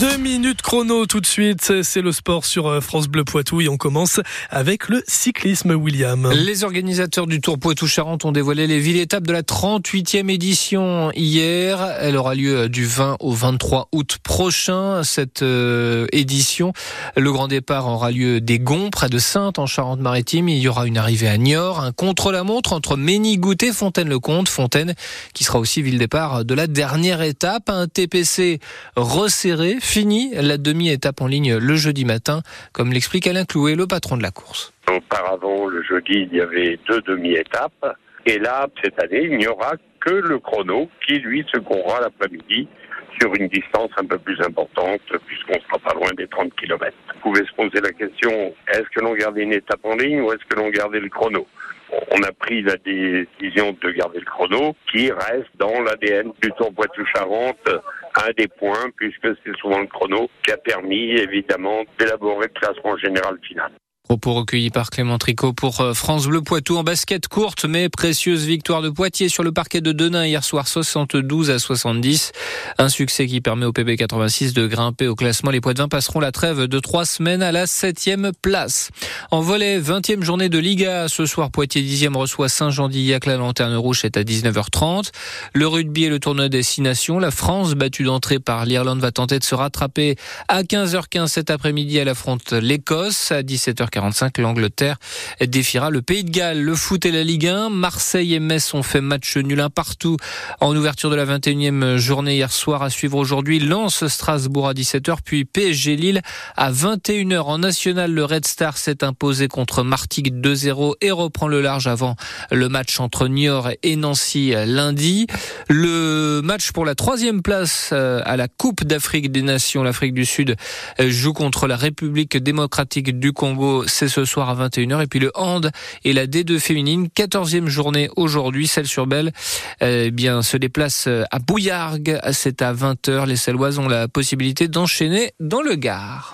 Deux minutes chrono tout de suite, c'est le sport sur euh, France Bleu Poitou et on commence avec le cyclisme William. Les organisateurs du Tour Poitou-Charentes ont dévoilé les villes étapes de la 38e édition hier. Elle aura lieu du 20 au 23 août prochain, cette euh, édition. Le grand départ aura lieu des Gonds, près de Sainte en Charente-Maritime. Il y aura une arrivée à Niort, un contre-la-montre entre Ménigouté et Fontaine-le-Comte. Fontaine qui sera aussi ville départ de la dernière étape. Un TPC resserré fini la demi-étape en ligne le jeudi matin, comme l'explique Alain Clouet, le patron de la course. Auparavant, le jeudi, il y avait deux demi-étapes. Et là, cette année, il n'y aura que le chrono qui, lui, se courra l'après-midi sur une distance un peu plus importante, puisqu'on sera pas loin des 30 km. Vous pouvez se poser la question, est-ce que l'on gardait une étape en ligne ou est-ce que l'on gardait le chrono? On a pris la décision de garder le chrono, qui reste dans l'ADN du Tour Poitou-Charentes un des points, puisque c'est souvent le chrono qui a permis évidemment d'élaborer le classement général final. Propos recueillis par Clément Tricot pour euh, France Bleu Poitou en basket courte mais précieuse victoire de Poitiers sur le parquet de Denain hier soir 72 à 70. Un succès qui permet au PB 86 de grimper au classement. Les Poitevins passeront la trêve de trois semaines à la septième place. En volet, 20e journée de Liga. Ce soir, Poitiers 10e reçoit Saint-Jean-d'Illac. La lanterne rouge est à 19h30. Le rugby et le tournoi des six nations. La France, battue d'entrée par l'Irlande, va tenter de se rattraper à 15h15 cet après-midi. Elle affronte l'Écosse à 17h40 l'Angleterre défiera le Pays de Galles. Le foot et la Ligue 1. Marseille et Metz ont fait match nul un partout en ouverture de la 21e journée hier soir. À suivre aujourd'hui, Lens Strasbourg à 17h, puis PSG Lille à 21h. En national, le Red Star s'est imposé contre Martigues 2-0 et reprend le large avant le match entre Niort et Nancy lundi. Le match pour la troisième place euh, à la Coupe d'Afrique des Nations, l'Afrique du Sud joue contre la République démocratique du Congo c'est ce soir à 21h. Et puis le hand et la D2 féminine, 14e journée aujourd'hui, celle sur Belle, eh bien, se déplace à Bouillargues. C'est à 20h. Les Celloises ont la possibilité d'enchaîner dans le Gard.